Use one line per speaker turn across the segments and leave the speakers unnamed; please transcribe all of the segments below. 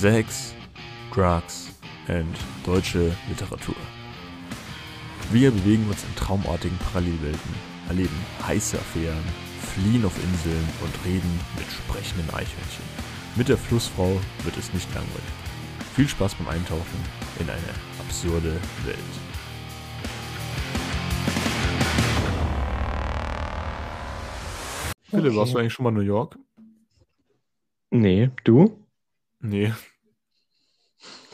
Sex, Drugs and deutsche Literatur. Wir bewegen uns in traumartigen Parallelwelten, erleben heiße Affären, fliehen auf Inseln und reden mit sprechenden Eichhörnchen. Mit der Flussfrau wird es nicht langweilig. Viel Spaß beim Eintauchen in eine absurde Welt. Philipp, warst du eigentlich schon mal in New York?
Nee, du?
Nee.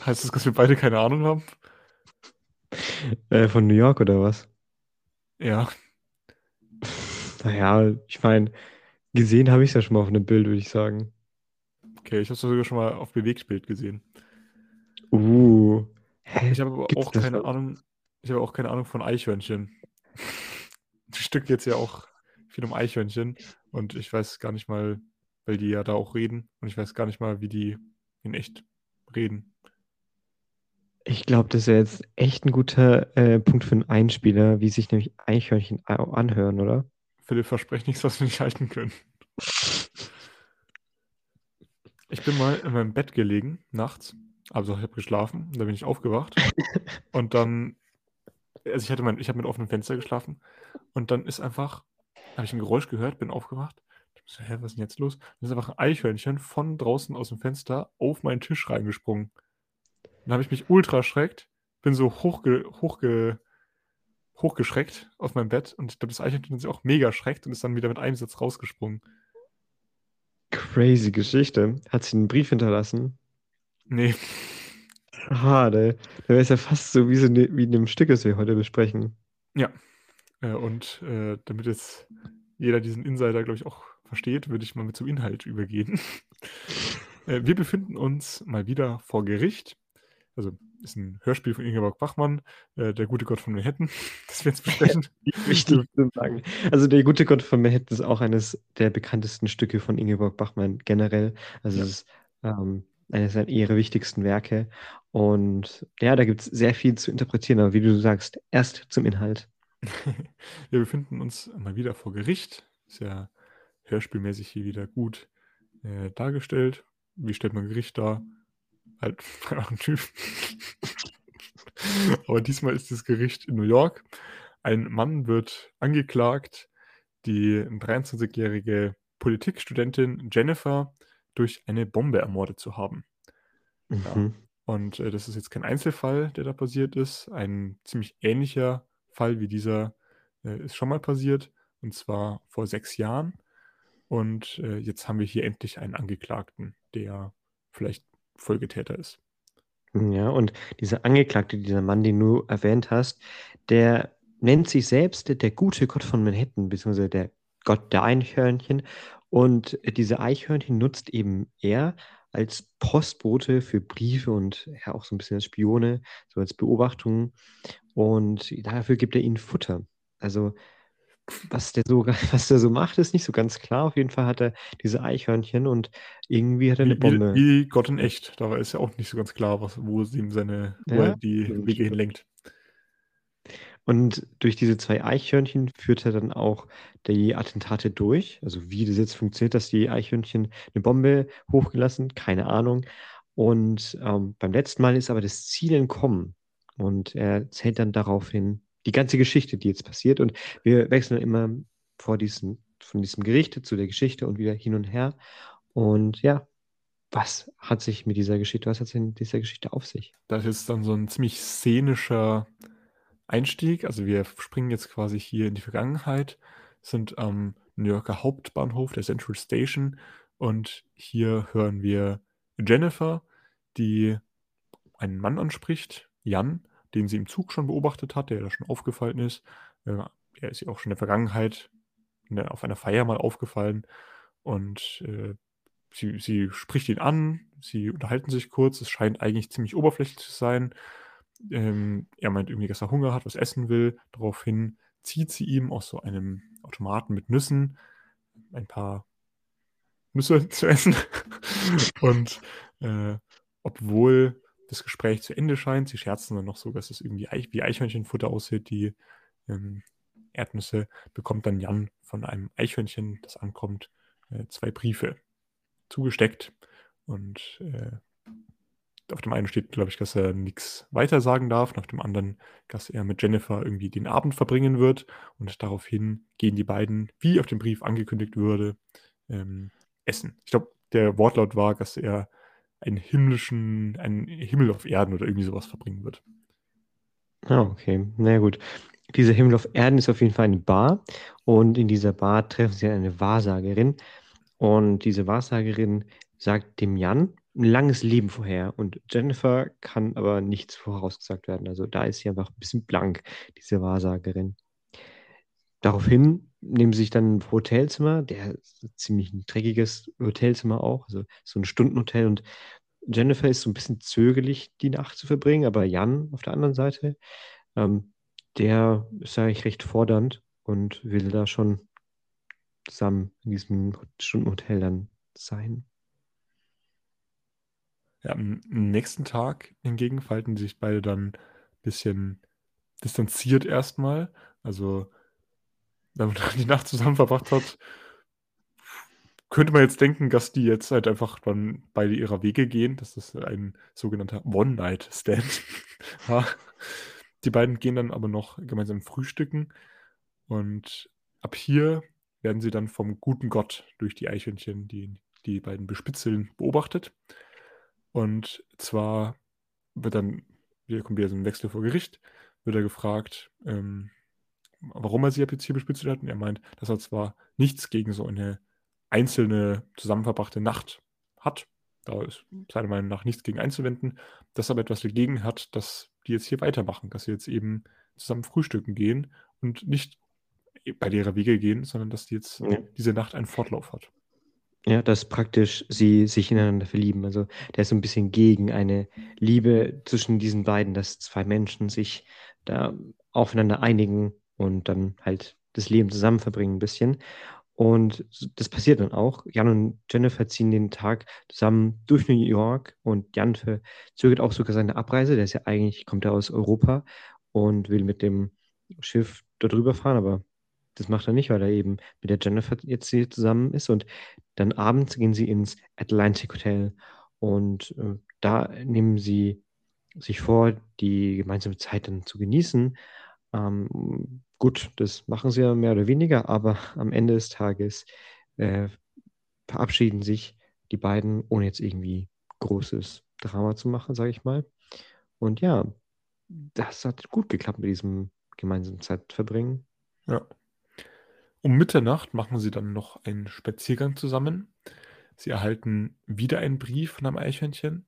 Heißt das, dass wir beide keine Ahnung haben?
Äh, von New York oder was?
Ja.
Naja, ich meine, gesehen habe ich es ja schon mal auf einem Bild, würde ich sagen.
Okay, ich habe es sogar schon mal auf Bewegtbild gesehen.
Uh. Hä?
Ich habe aber
Gibt's
auch keine
noch?
Ahnung, ich habe auch keine Ahnung von Eichhörnchen. Das Stück geht ja auch viel um Eichhörnchen und ich weiß gar nicht mal, weil die ja da auch reden und ich weiß gar nicht mal, wie die in echt reden.
Ich glaube, das wäre jetzt echt ein guter äh, Punkt für einen Einspieler, wie sich nämlich Eichhörnchen anhören, oder?
Philipp versprecht nichts, was wir nicht halten können. Ich bin mal in meinem Bett gelegen, nachts. Also ich habe geschlafen, da bin ich aufgewacht. Und dann, also ich hatte mein, ich habe mit offenem Fenster geschlafen. Und dann ist einfach, habe ich ein Geräusch gehört, bin aufgewacht. Ich so, hä, was ist denn jetzt los? Dann ist einfach ein Eichhörnchen von draußen aus dem Fenster auf meinen Tisch reingesprungen. Dann habe ich mich ultra erschreckt, bin so hochge, hochge, hochgeschreckt aus meinem Bett. Und ich glaube, das Eichhörnchen hat sich auch mega erschreckt und ist dann wieder mit einem Satz rausgesprungen.
Crazy Geschichte. Hat sie einen Brief hinterlassen?
Nee,
Schade. Da wäre es ja fast so wie, so ne, wie in dem Stück, das wir heute besprechen.
Ja. Äh, und äh, damit jetzt jeder diesen Insider, glaube ich, auch versteht, würde ich mal mit zum Inhalt übergehen. äh, wir befinden uns mal wieder vor Gericht. Also ist ein Hörspiel von Ingeborg Bachmann, äh, der gute Gott von Manhattan, das wir jetzt besprechen.
Wichtig zu sagen. Also der gute Gott von Manhattan ist auch eines der bekanntesten Stücke von Ingeborg Bachmann generell. Also
Ja.
es ist ähm, eines ihrer wichtigsten Werke. Und ja, da gibt es sehr viel zu interpretieren, aber wie du sagst, erst zum Inhalt.
wir befinden uns mal wieder vor Gericht. Ist ja hörspielmäßig hier wieder gut äh, dargestellt. Wie stellt man Gericht dar? Halt einfach ein Typ. Aber diesmal ist das Gericht in New York. Ein Mann wird angeklagt, die 23-jährige Politikstudentin Jennifer durch eine Bombe ermordet zu haben.
Mhm.
Und äh, das ist jetzt kein Einzelfall, der da passiert ist. Ein ziemlich ähnlicher Fall wie dieser äh, ist schon mal passiert, und zwar vor sechs Jahren. Und äh, jetzt haben wir hier endlich einen Angeklagten, der vielleicht Folgetäter ist.
Ja, und dieser Angeklagte, dieser Mann, den du erwähnt hast, der nennt sich selbst der gute Gott von Manhattan, beziehungsweise der Gott der Eichhörnchen. Und diese Eichhörnchen nutzt eben er als Postbote für Briefe und ja auch so ein bisschen als Spione, so als Beobachtungen. Und dafür gibt er ihnen Futter. Also was der so, was der so macht, ist nicht so ganz klar. Auf jeden Fall hat er diese Eichhörnchen und irgendwie hat er eine
Wie,
Bombe.
wie Gott in echt. Da ist ja auch nicht so ganz klar, was, wo es ihm seine,
Ja,
er die
stimmt,
Wege hinlenkt.
Und durch diese zwei Eichhörnchen führt er dann auch die Attentate durch. Also wie das jetzt funktioniert, dass die Eichhörnchen eine Bombe hochgelassen, keine Ahnung. Und ähm, beim letzten Mal ist aber das Ziel entkommen. Und er erzählt dann daraufhin die ganze Geschichte, die jetzt passiert. Und wir wechseln immer vor diesen, von diesem Gericht zu der Geschichte und wieder hin und her. Und ja, was hat sich mit dieser Geschichte, was hat sich mit dieser Geschichte auf sich?
Das ist dann so ein ziemlich szenischer Einstieg. Also wir springen jetzt quasi hier in die Vergangenheit, sind am New Yorker Hauptbahnhof der Central Station und hier hören wir Jennifer, die einen Mann anspricht, Jan, den sie im Zug schon beobachtet hat, der da schon aufgefallen ist. Äh, Er ist ihr auch schon in der Vergangenheit ne, auf einer Feier mal aufgefallen und äh, sie, sie spricht ihn an, sie unterhalten sich kurz, es scheint eigentlich ziemlich oberflächlich zu sein. Ähm, er meint irgendwie, dass er Hunger hat, was essen will. Daraufhin zieht sie ihm aus so einem Automaten mit Nüssen ein paar Nüsse zu essen. Und äh, obwohl das Gespräch zu Ende scheint, sie scherzen dann noch so, dass es irgendwie Eich wie Eichhörnchenfutter aussieht, die ähm, Erdnüsse, bekommt dann Jan von einem Eichhörnchen, das ankommt, äh, zwei Briefe zugesteckt. Und äh, auf dem einen steht, glaube ich, dass er nichts weiter sagen darf, und auf dem anderen, dass er mit Jennifer irgendwie den Abend verbringen wird. Und daraufhin gehen die beiden, wie auf dem Brief angekündigt würde, ähm, essen. Ich glaube, der Wortlaut war, dass er einen himmlischen, einen Himmel auf Erden oder irgendwie sowas verbringen wird.
Ah, okay. Na ja, gut. Dieser Himmel auf Erden ist auf jeden Fall eine Bar. Und in dieser Bar treffen sie eine Wahrsagerin. Und diese Wahrsagerin sagt dem Jan ein langes Leben vorher. Und Jennifer kann aber nichts vorausgesagt werden. Also da ist sie einfach ein bisschen blank, diese Wahrsagerin. Daraufhin nehmen sich dann ein Hotelzimmer, der ist ziemlich ein dreckiges Hotelzimmer auch, also so ein Stundenhotel. Und Jennifer ist so ein bisschen zögerlich, die Nacht zu verbringen, aber Jan auf der anderen Seite, ähm, der ist eigentlich recht fordernd und will da schon zusammen in diesem Stundenhotel dann sein.
Ja, am nächsten Tag hingegen falten sich beide dann ein bisschen distanziert erstmal. Also, wenn man die Nacht zusammen verbracht hat, könnte man jetzt denken, dass die jetzt halt einfach dann beide ihrer Wege gehen. Das ist ein sogenannter One-Night-Stand. Die beiden gehen dann aber noch gemeinsam frühstücken und ab hier werden sie dann vom guten Gott durch die Eichhörnchen, die die beiden bespitzeln, beobachtet. Und zwar wird dann, hier kommt wieder so ein Wechsel vor Gericht, wird er gefragt, ähm, warum er sie jetzt hier bespitzelt hat. Und er meint, dass er zwar nichts gegen so eine einzelne zusammenverbrachte Nacht hat, da ist seiner Meinung nach nichts gegen einzuwenden, dass er aber etwas dagegen hat, dass die jetzt hier weitermachen, dass sie jetzt eben zusammen frühstücken gehen und nicht bei ihrer Wege gehen, sondern dass die jetzt ja. diese Nacht einen Fortlauf hat.
Ja, dass praktisch sie sich ineinander verlieben. Also der ist so ein bisschen gegen eine Liebe zwischen diesen beiden, dass zwei Menschen sich da aufeinander einigen und dann halt das Leben zusammen verbringen ein bisschen. Und das passiert dann auch. Jan und Jennifer ziehen den Tag zusammen durch New York und Jan verzögert auch sogar seine Abreise. Der ist ja eigentlich, kommt er aus Europa und will mit dem Schiff dort rüber fahren, aber das macht er nicht, weil er eben mit der Jennifer jetzt hier zusammen ist. Und dann abends gehen sie ins Atlantic Hotel und äh, da nehmen sie sich vor, die gemeinsame Zeit dann zu genießen. Ähm, gut, das machen sie ja mehr oder weniger, aber am Ende des Tages äh, verabschieden sich die beiden, ohne jetzt irgendwie großes Drama zu machen, sage ich mal. Und ja, das hat gut geklappt mit diesem gemeinsamen Zeitverbringen.
Ja. Um Mitternacht machen sie dann noch einen Spaziergang zusammen. Sie erhalten wieder einen Brief von einem Eichhörnchen.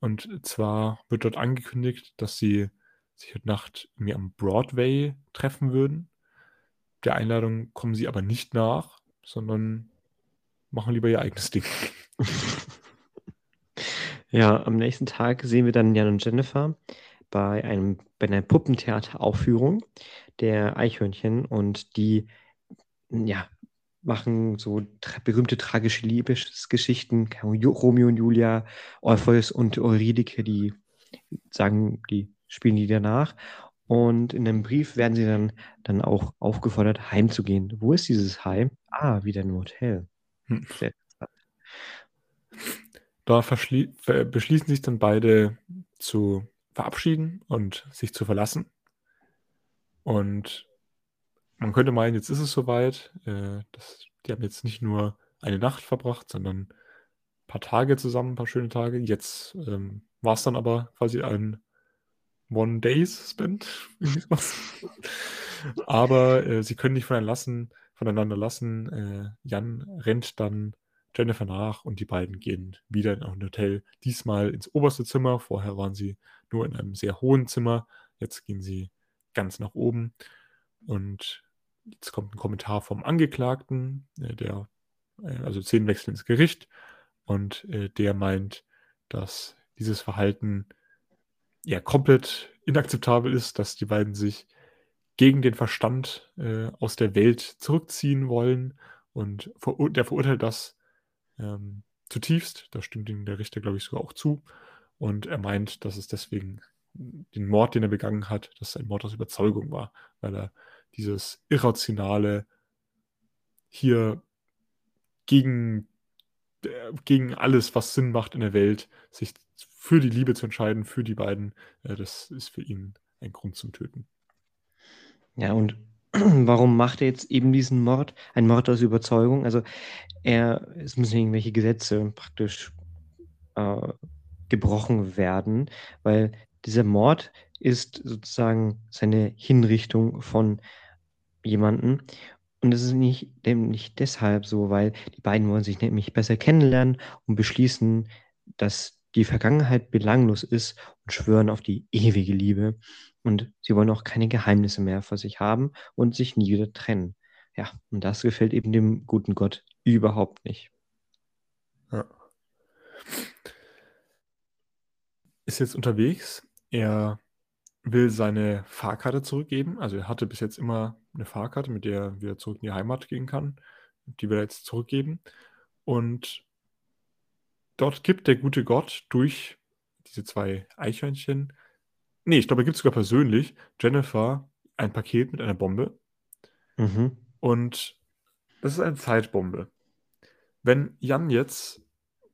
Und zwar wird dort angekündigt, dass sie sich heute Nacht mir am Broadway treffen würden. Der Einladung kommen sie aber nicht nach, sondern machen lieber ihr eigenes Ding.
Ja, am nächsten Tag sehen wir dann Jan und Jennifer bei, einem, bei einer Puppentheateraufführung der Eichhörnchen und die ja, machen so tra berühmte tragische Liebesgeschichten, Romeo und Julia, Orpheus und Eurydike, die sagen, die spielen die danach. Und in dem Brief werden sie dann, dann auch aufgefordert, heimzugehen. Wo ist dieses Heim? Ah, wieder im Hotel. Hm.
Da beschließen sich dann beide zu verabschieden und sich zu verlassen. Und man könnte meinen, jetzt ist es soweit. Äh, das, die haben jetzt nicht nur eine Nacht verbracht, sondern ein paar Tage zusammen, ein paar schöne Tage. Jetzt ähm, war es dann aber quasi ein One Days Spend. aber äh, sie können nicht voneinander lassen. Voneinander lassen. Äh, Jan rennt dann Jennifer nach und die beiden gehen wieder in ein Hotel. Diesmal ins oberste Zimmer. Vorher waren sie nur in einem sehr hohen Zimmer. Jetzt gehen sie ganz nach oben. Und Jetzt kommt ein Kommentar vom Angeklagten, äh, der, äh, also Szenenwechsel ins Gericht, und äh, der meint, dass dieses Verhalten ja komplett inakzeptabel ist, dass die beiden sich gegen den Verstand äh, aus der Welt zurückziehen wollen und verur der verurteilt das ähm, zutiefst. Da stimmt ihm der Richter, glaube ich, sogar auch zu. Und er meint, dass es deswegen den Mord, den er begangen hat, dass es ein Mord aus Überzeugung war, weil er dieses Irrationale hier gegen, äh, gegen alles, was Sinn macht in der Welt, sich für die Liebe zu entscheiden, für die beiden, äh, das ist für ihn ein Grund zum Töten.
Ja, und warum macht er jetzt eben diesen Mord? Ein Mord aus Überzeugung? Also er, es müssen irgendwelche Gesetze praktisch äh, gebrochen werden, weil dieser Mord ist sozusagen seine Hinrichtung von jemanden. Und es ist nicht, nicht deshalb so, weil die beiden wollen sich nämlich besser kennenlernen und beschließen, dass die Vergangenheit belanglos ist und schwören auf die ewige Liebe. Und sie wollen auch keine Geheimnisse mehr vor sich haben und sich nie wieder trennen. Ja, und das gefällt eben dem guten Gott überhaupt nicht. Ja.
Ist jetzt unterwegs. Er will seine Fahrkarte zurückgeben. Also er hatte bis jetzt immer eine Fahrkarte, mit der er wieder zurück in die Heimat gehen kann. Die will er jetzt zurückgeben. Und dort gibt der gute Gott durch diese zwei Eichhörnchen, nee, ich glaube, er gibt sogar persönlich Jennifer ein Paket mit einer Bombe. Mhm. Und das ist eine Zeitbombe. Wenn Jan jetzt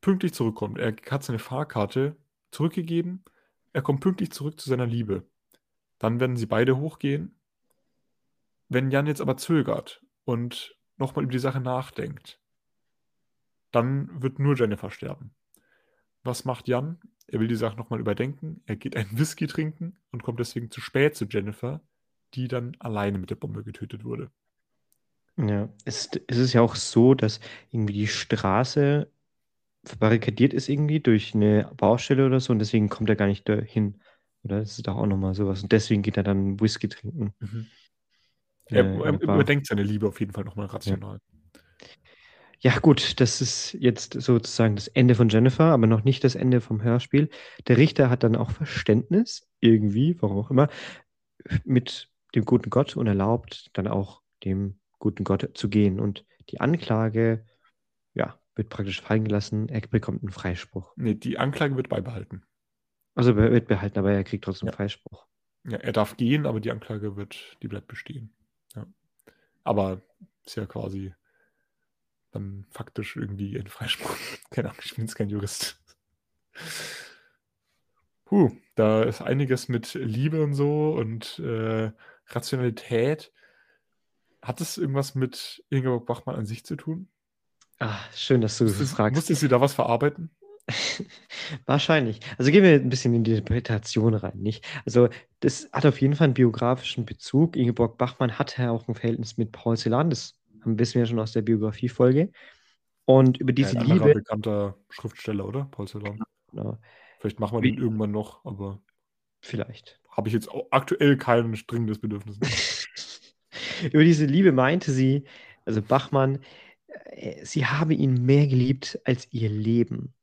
pünktlich zurückkommt, er hat seine Fahrkarte zurückgegeben, er kommt pünktlich zurück zu seiner Liebe, dann werden sie beide hochgehen. Wenn Jan jetzt aber zögert und nochmal über die Sache nachdenkt, dann wird nur Jennifer sterben. Was macht Jan? Er will die Sache nochmal überdenken. Er geht einen Whisky trinken und kommt deswegen zu spät zu Jennifer, die dann alleine mit der Bombe getötet wurde.
Ja, es, es ist ja auch so, dass irgendwie die Straße verbarrikadiert ist irgendwie durch eine Baustelle oder so und deswegen kommt er gar nicht dahin. Oder das ist doch auch nochmal sowas. Und deswegen geht er dann Whisky trinken. Mhm.
Er, äh, er überdenkt seine Liebe auf jeden Fall nochmal rational. Ja.
Gut, das ist jetzt sozusagen das Ende von Jennifer, aber noch nicht das Ende vom Hörspiel. Der Richter hat dann auch Verständnis, irgendwie, warum auch immer, mit dem guten Gott und erlaubt dann auch dem guten Gott zu gehen. Und die Anklage, ja, wird praktisch fallen gelassen. Er bekommt einen Freispruch.
Nee, die Anklage wird beibehalten.
Also er wird behalten, aber er kriegt trotzdem ja. Freispruch.
Ja, er darf gehen, aber die Anklage wird, die bleibt bestehen. Ja. Aber ist ja quasi dann faktisch irgendwie ein Freispruch. Keine Ahnung, ich bin jetzt kein Jurist. Puh, da ist einiges mit Liebe und so und äh, Rationalität. Hat es irgendwas mit Ingeborg Bachmann an sich zu tun?
Ach, schön, dass du
musstest, fragst. Musstest du da was verarbeiten?
Wahrscheinlich. Also gehen wir ein bisschen in die Interpretation rein, nicht? Also das hat auf jeden Fall einen biografischen Bezug. Ingeborg Bachmann hatte auch ein Verhältnis mit Paul Celan, das wissen wir ja schon aus der Biografie-Folge. Und über diese ja, ein Liebe.
bekannter Schriftsteller, oder? Paul Celan. Genau. Vielleicht machen wir den irgendwann noch, aber.
Vielleicht.
Habe ich jetzt aktuell kein dringendes Bedürfnis.
über diese Liebe meinte sie, also Bachmann, äh, sie habe ihn mehr geliebt als ihr Leben.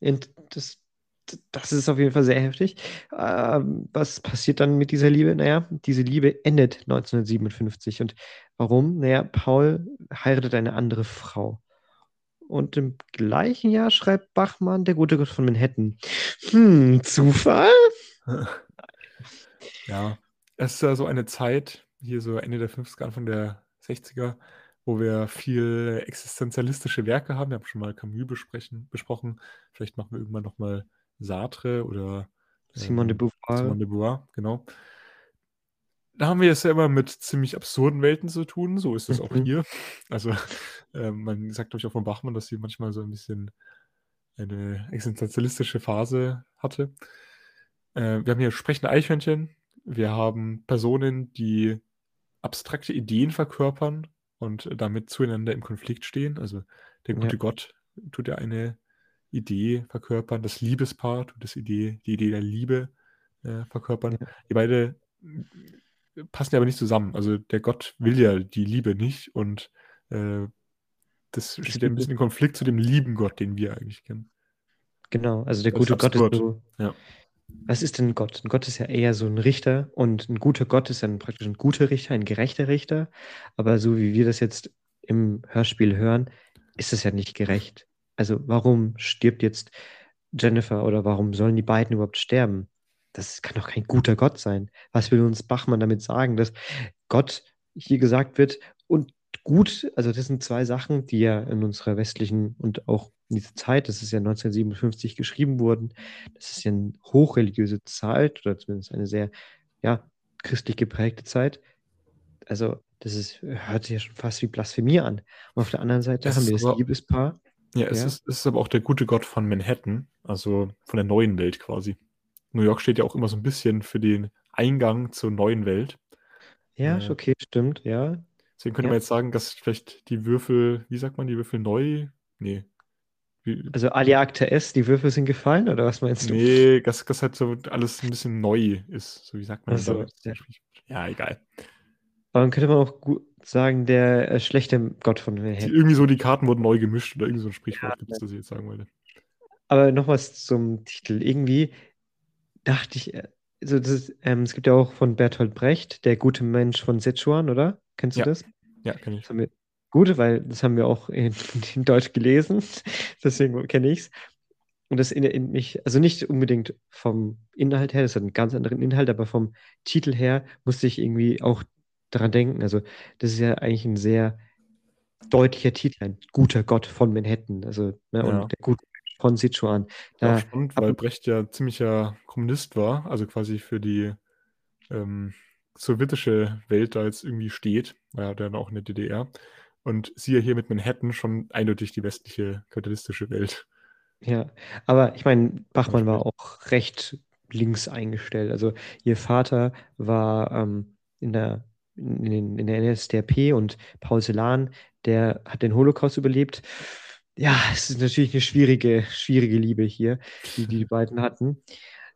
Und das, das ist auf jeden Fall sehr heftig. Ähm, was passiert dann mit dieser Liebe? Naja, diese Liebe endet 1957. Und warum? Naja, Paul heiratet eine andere Frau. Und im gleichen Jahr schreibt Bachmann, der gute Gott von Manhattan. Hm, Zufall?
Ja, es ist ja so eine Zeit, hier so Ende der 50er, Anfang der 60er, wo wir viel existenzialistische Werke haben. Wir haben schon mal Camus besprechen, besprochen. Vielleicht machen wir irgendwann nochmal Sartre oder
Simone de ähm, Beauvoir.
Simone de Beauvoir, genau. Da haben wir es ja immer mit ziemlich absurden Welten zu tun. So ist es mhm. auch hier. Also, äh, man sagt, glaube ich, auch von Bachmann, dass sie manchmal so ein bisschen eine existenzialistische Phase hatte. Äh, wir haben hier sprechende Eichhörnchen. Wir haben Personen, die abstrakte Ideen verkörpern und damit zueinander im Konflikt stehen. Also der gute ja. Gott tut ja eine Idee verkörpern, das Liebespaar tut das Idee, die Idee der Liebe äh, verkörpern. Die beide äh, passen ja aber nicht zusammen. Also der Gott will ja die Liebe nicht und äh, das, das steht ja ein bisschen im Konflikt zu dem lieben Gott, den wir eigentlich kennen.
Genau, also der das gute ist Gott ist so, ja. Was ist denn Gott? Ein Gott ist ja eher so ein Richter und ein guter Gott ist dann praktisch ein guter Richter, ein gerechter Richter. Aber so wie wir das jetzt im Hörspiel hören, ist es ja nicht gerecht. Also warum stirbt jetzt Jennifer oder warum sollen die beiden überhaupt sterben? Das kann doch kein guter Gott sein. Was will uns Bachmann damit sagen, dass Gott hier gesagt wird und gut, also das sind zwei Sachen, die ja in unserer westlichen und auch in dieser Zeit, das ist ja 1957 geschrieben worden, das ist ja eine hochreligiöse Zeit oder zumindest eine sehr, ja, christlich geprägte Zeit. Also das ist, hört sich ja schon fast wie Blasphemie an. Und auf der anderen Seite
Es
haben wir das Liebespaar.
Ja, es,
Ja.
Ist, es ist aber auch der gute Gott von Manhattan, also von der neuen Welt quasi. New York steht ja auch immer so ein bisschen für den Eingang zur neuen Welt.
Ja,
Ja.
okay, stimmt, ja.
Deswegen könnte
Ja.
man jetzt sagen, dass vielleicht die Würfel, wie sagt man, die Würfel neu? Nee. Wie,
Also Akta S, die Würfel sind gefallen, oder was meinst du?
nee, dass das halt so alles ein bisschen neu ist. So wie sagt man
Ach so,
da?
ja.
Ja, egal.
Aber dann könnte man auch gut sagen, der äh, schlechte Gott von Manhattan.
irgendwie so, die Karten wurden neu gemischt oder irgend so ein Sprichwort gibt es, das ich jetzt sagen wollte.
Aber noch was zum Titel. Irgendwie dachte ich, also das ist, ähm, es gibt ja auch von Bertolt Brecht, der gute Mensch von Sichuan, oder? Kennst du
Ja.
das?
Ja, kann ich.
Das gut, weil das haben wir auch in, in Deutsch gelesen, deswegen kenne ich es. Und das erinnert mich, also nicht unbedingt vom Inhalt her, das hat einen ganz anderen Inhalt, aber vom Titel her musste ich irgendwie auch daran denken. Also, das ist ja eigentlich ein sehr deutlicher Titel, ein guter Gott von Manhattan. Also, ne,
Ja.
und der gute von Sichuan.
Ja,
Da,
spannend,
ab-
weil Brecht ja ziemlicher Kommunist war, also quasi für die ähm, sowjetische Welt da jetzt irgendwie steht, war ja dann auch in der DDR. Und siehe hier mit Manhattan schon eindeutig die westliche kapitalistische Welt.
Ja, aber ich meine, Bachmann war
Spannend.
auch recht links eingestellt. Also ihr Vater war ähm, in der, in, in der NSDAP und Paul Celan, der hat den Holocaust überlebt. Ja, es ist natürlich eine schwierige, schwierige Liebe hier, die die beiden hatten.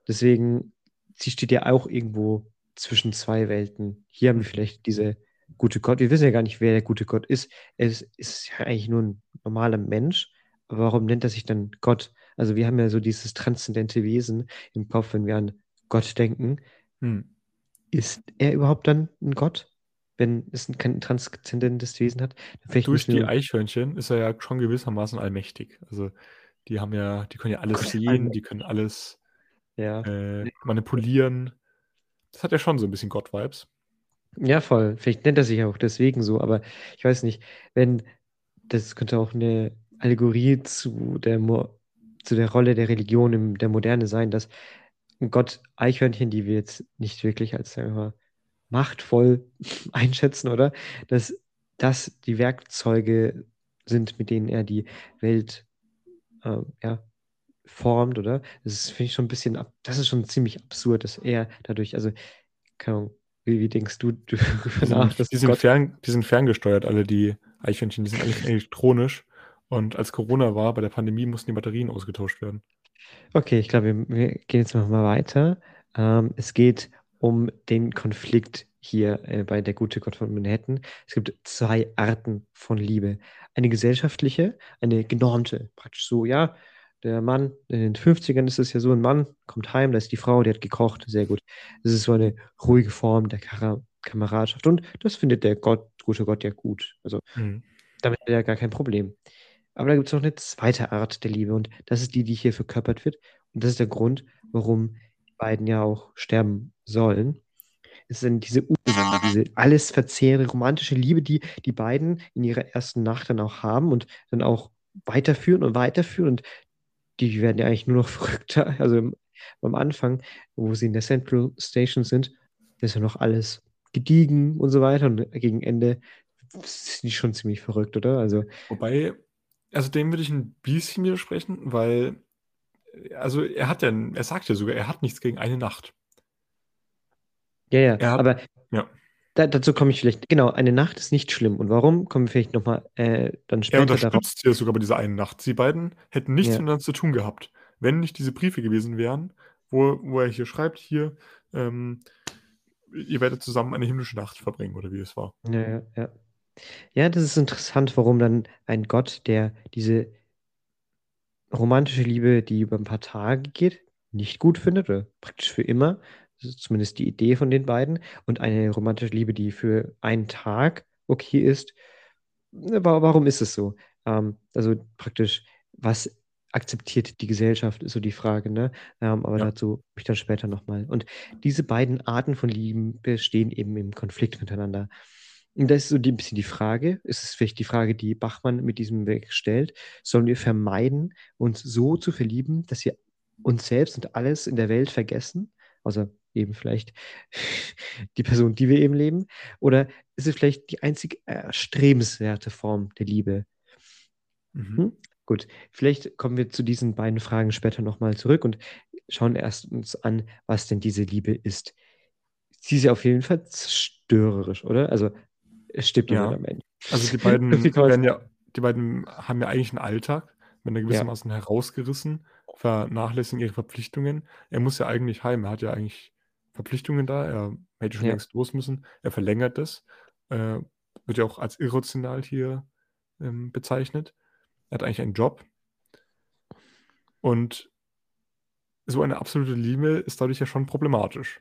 Deswegen, sie steht ja auch irgendwo zwischen zwei Welten. Hier haben wir vielleicht diese gute Gott. Wir wissen ja gar nicht, wer der gute Gott ist. Ist, ist ja eigentlich nur ein normaler Mensch. Aber warum nennt er sich dann Gott? Also wir haben ja so dieses transzendente Wesen im Kopf, wenn wir an Gott denken.
Hm.
Ist er überhaupt dann ein Gott? Wenn es ein- kein transzendentes Wesen hat? Vielleicht
Durch die Eichhörnchen ist er ja schon gewissermaßen allmächtig. Also die haben ja, die können ja alles sehen, die können alles
ja.
äh, manipulieren. Das hat ja schon so ein bisschen Gott-Vibes.
Ja, voll. Vielleicht nennt er sich auch deswegen so, aber ich weiß nicht, wenn das könnte auch eine Allegorie zu der, Mo zu der Rolle der Religion in der Moderne sein, dass Gott Eichhörnchen, die wir jetzt nicht wirklich als sagen wir mal, machtvoll einschätzen, oder? Dass das die Werkzeuge sind, mit denen er die Welt ähm, ja, formt, oder? Das ist, finde ich, schon ein bisschen, ab das ist schon ziemlich absurd, dass er dadurch, also, keine Ahnung, wie, wie denkst du darüber nach, dass
die, sind
Gott
fern, die sind ferngesteuert, alle die Eichhörnchen, die sind eigentlich elektronisch. Und als Corona war, bei der Pandemie mussten die Batterien ausgetauscht werden.
Okay, ich glaube, wir, wir gehen jetzt noch mal weiter. Ähm, es geht um den Konflikt hier äh, bei Der gute Gott von Manhattan. Es gibt zwei Arten von Liebe. Eine gesellschaftliche, eine genormte. Praktisch so, ja, der Mann, in den 50ern ist es ja so, ein Mann kommt heim, da ist die Frau, die hat gekocht, sehr gut. Das ist so eine ruhige Form der Kameradschaft und das findet der Gott, gute Gott ja gut. Also
Mhm.
damit hat er ja gar kein Problem. Aber da gibt es noch eine zweite Art der Liebe und das ist die, die hier verkörpert wird. Und das ist der Grund, warum die beiden ja auch sterben sollen. Es dann diese diese alles verzehrende romantische Liebe, die die beiden in ihrer ersten Nacht dann auch haben und dann auch weiterführen und weiterführen. Und die werden ja eigentlich nur noch verrückter. Also am Anfang, wo sie in der Central Station sind, ist ja noch alles gediegen und so weiter. Und gegen Ende sind die schon ziemlich verrückt, oder? Also
Wobei, also dem würde ich ein bisschen widersprechen, weil, also er hat ja, er sagt ja sogar, er hat nichts gegen eine Nacht.
Ja, ja,
Er hat-
aber
ja.
da, dazu komme ich vielleicht. Genau, eine Nacht ist nicht schlimm. Und warum? Kommen wir vielleicht nochmal äh, dann
Er
später darauf.
unterstützt ja sogar bei dieser einen Nacht. Sie beiden hätten nichts
Ja.
miteinander zu tun gehabt, wenn nicht diese Briefe gewesen wären, wo, wo er hier schreibt, hier, ähm, ihr werdet zusammen eine himmlische Nacht verbringen, oder wie es war.
Ja, ja, ja. Ja, das ist interessant, warum dann ein Gott, der diese romantische Liebe, die über ein paar Tage geht, nicht gut findet, oder praktisch für immer. Das ist zumindest die Idee von den beiden. Und eine romantische Liebe, die für einen Tag okay ist. Aber warum ist es so? Ähm, also praktisch, was akzeptiert die Gesellschaft, ist so die Frage, ne? Ähm, aber
Ja.
dazu ich dann später nochmal. Und diese beiden Arten von Lieben bestehen eben im Konflikt miteinander. Und das ist so die, ein bisschen die Frage, ist es vielleicht die Frage, die Bachmann mit diesem Weg stellt, sollen wir vermeiden, uns so zu verlieben, dass wir uns selbst und alles in der Welt vergessen? Also eben vielleicht die Person, die wir eben leben? Oder ist es vielleicht die einzig erstrebenswerte Form der Liebe? Mhm. Hm? Gut, vielleicht kommen wir zu diesen beiden Fragen später nochmal zurück und schauen erst uns an, was denn diese Liebe ist. Sie ist ja auf jeden Fall zerstörerisch, oder? Also stirbt
ja am Ende. Also die beiden, werden ja, die beiden haben ja eigentlich einen Alltag, werden da gewissermaßen ja. herausgerissen, vernachlässigen ihre Verpflichtungen. Er muss ja eigentlich heim, er hat ja eigentlich Verpflichtungen da, er hätte schon ja. längst los müssen, er verlängert das, äh, wird ja auch als irrational hier ähm, bezeichnet. Er hat eigentlich einen Job. Und so eine absolute Liebe ist dadurch ja schon problematisch.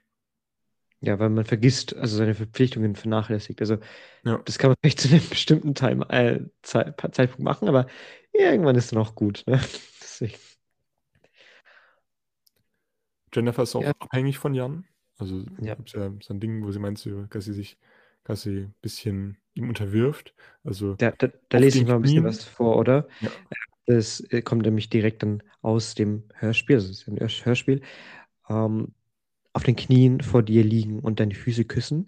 Ja, weil man vergisst, also seine Verpflichtungen vernachlässigt. Also ja. das kann man vielleicht zu einem bestimmten Time, äh, Zeitpunkt machen, aber irgendwann ist es dann auch gut. Ne?
Jennifer ist auch ja. abhängig von Jan. Also ja. gibt ja so ein Ding, wo sie meint, dass sie sich quasi ein bisschen ihm unterwirft. Also
da, da, da lese ich mal ein bisschen was vor, oder? Ja. Das äh, kommt nämlich direkt dann aus dem Hörspiel, also es ist ein Hörspiel. Ähm, auf den Knien vor dir liegen und deine Füße küssen,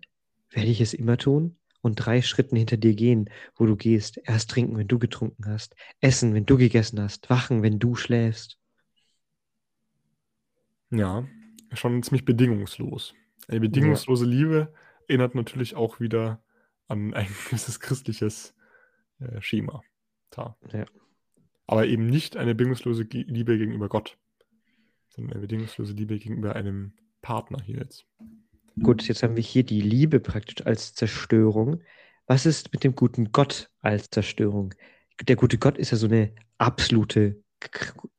werde ich es immer tun und drei Schritten hinter dir gehen, wo du gehst. Erst trinken, wenn du getrunken hast, essen, wenn du gegessen hast, wachen, wenn du schläfst.
Ja, schon ziemlich bedingungslos. Eine bedingungslose ja. Liebe erinnert natürlich auch wieder an ein gewisses christliches äh, Schema. Ja. Aber eben nicht eine bedingungslose Liebe gegenüber Gott, sondern eine bedingungslose Liebe gegenüber einem Partner hier jetzt.
Gut, jetzt haben wir hier die Liebe praktisch als Zerstörung. Was ist mit dem guten Gott als Zerstörung? Der gute Gott ist ja so eine absolute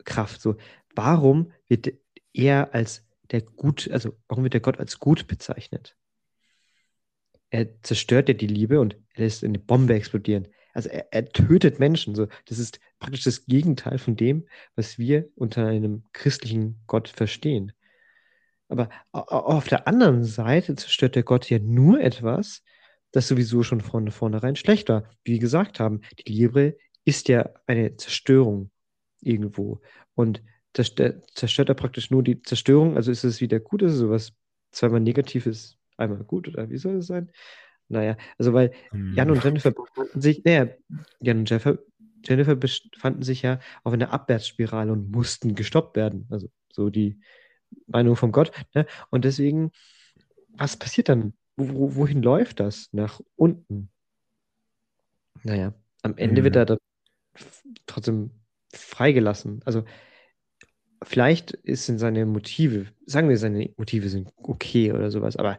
Kraft. So, warum wird er als der gut, also warum wird der Gott als gut bezeichnet? Er zerstört ja die Liebe und er lässt eine Bombe explodieren. Also er, er, tötet Menschen. So, das ist praktisch das Gegenteil von dem, was wir unter einem christlichen Gott verstehen. Aber auf der anderen Seite zerstört der Gott ja nur etwas, das sowieso schon von vornherein schlecht war. Wie wir gesagt haben, die Liebe ist ja eine Zerstörung irgendwo. Und zerstört er praktisch nur die Zerstörung, also ist es wieder gut, ist es sowas zweimal negativ ist, einmal gut, oder wie soll es sein? Naja, also weil hm. Jan und Jennifer befanden sich, naja, Jan und Jennifer, Jennifer befanden sich ja auf einer Abwärtsspirale und mussten gestoppt werden. Also so die Meinung von Gott. Ne? Und deswegen, was passiert dann? Wo, wohin läuft das? Nach unten. Naja, am Ende mhm. wird er dann trotzdem freigelassen. Also vielleicht sind seine Motive, sagen wir, seine Motive sind okay oder sowas, aber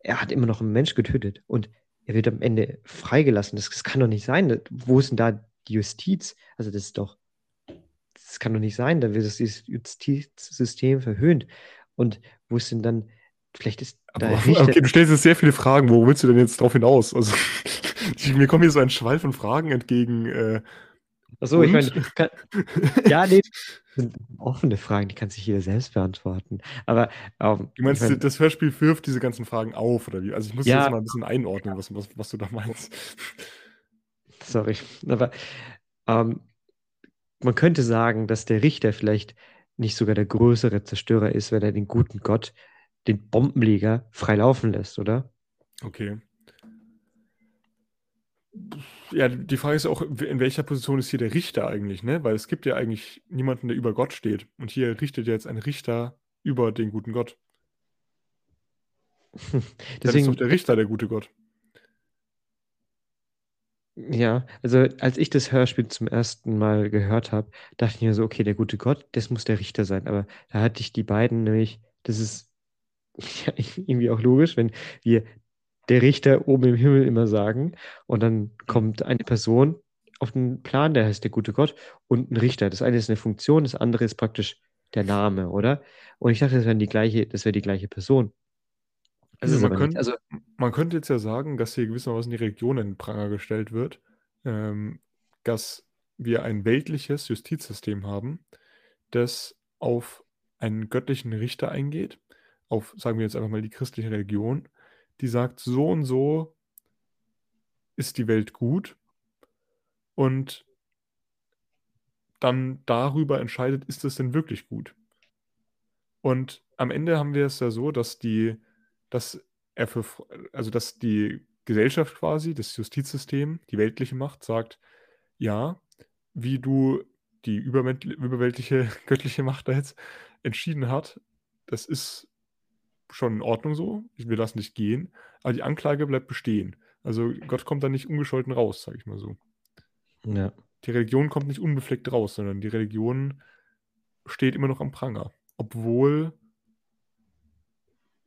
er hat immer noch einen Mensch getötet und er wird am Ende freigelassen. Das, das kann doch nicht sein. Wo ist denn da die Justiz? Also das ist doch das kann doch nicht sein, da wird das Justizsystem verhöhnt. Und wo ist denn dann, vielleicht ist
da Aber, Okay, du stellst jetzt sehr viele Fragen, wo willst du denn jetzt drauf hinaus? Also, mir kommt hier so ein Schwall von Fragen entgegen. Äh,
Achso, ich meine, ja, nee, das sind offene Fragen, die kann sich jeder selbst beantworten. Aber
ähm, Du meinst, ich mein, das Hörspiel wirft diese ganzen Fragen auf, oder wie? Also ich muss ja, das mal ein bisschen einordnen, was, was, was du da meinst.
Sorry, aber ähm, man könnte sagen, dass der Richter vielleicht nicht sogar der größere Zerstörer ist, wenn er den guten Gott, den Bombenleger, frei laufen lässt, oder?
Okay. Ja, die Frage ist auch, in welcher Position ist hier der Richter eigentlich, ne? Weil es gibt ja eigentlich niemanden, der über Gott steht. Und hier richtet ja jetzt ein Richter über den guten Gott. Deswegen Dann ist doch der Richter der gute Gott.
Ja, also als ich das Hörspiel zum ersten Mal gehört habe, dachte ich mir so, okay, der gute Gott, das muss der Richter sein. Aber da hatte ich die beiden nämlich, das ist ja, irgendwie auch logisch, wenn wir der Richter oben im Himmel immer sagen und dann kommt eine Person auf den Plan, der heißt der gute Gott und ein Richter. Das eine ist eine Funktion, das andere ist praktisch der Name, oder? Und ich dachte, das wäre die gleiche, das wäre die gleiche Person.
Also man, könnte, also, man könnte jetzt ja sagen, dass hier gewissermaßen die Region in Pranger gestellt wird, ähm, dass wir ein weltliches Justizsystem haben, das auf einen göttlichen Richter eingeht, auf, sagen wir jetzt einfach mal, die christliche Religion, die sagt, so und so ist die Welt gut und dann darüber entscheidet, ist es denn wirklich gut. Und am Ende haben wir es ja so, dass die, dass er für, also dass die Gesellschaft quasi, das Justizsystem, die weltliche Macht sagt, ja, wie du die überweltliche göttliche Macht da jetzt entschieden hat, das ist schon in Ordnung so. Wir lassen dich gehen, aber die Anklage bleibt bestehen. Also Gott kommt da nicht ungescholten raus, sage ich mal so.
Ja.
Die Religion kommt nicht unbefleckt raus, sondern die Religion steht immer noch am Pranger. Obwohl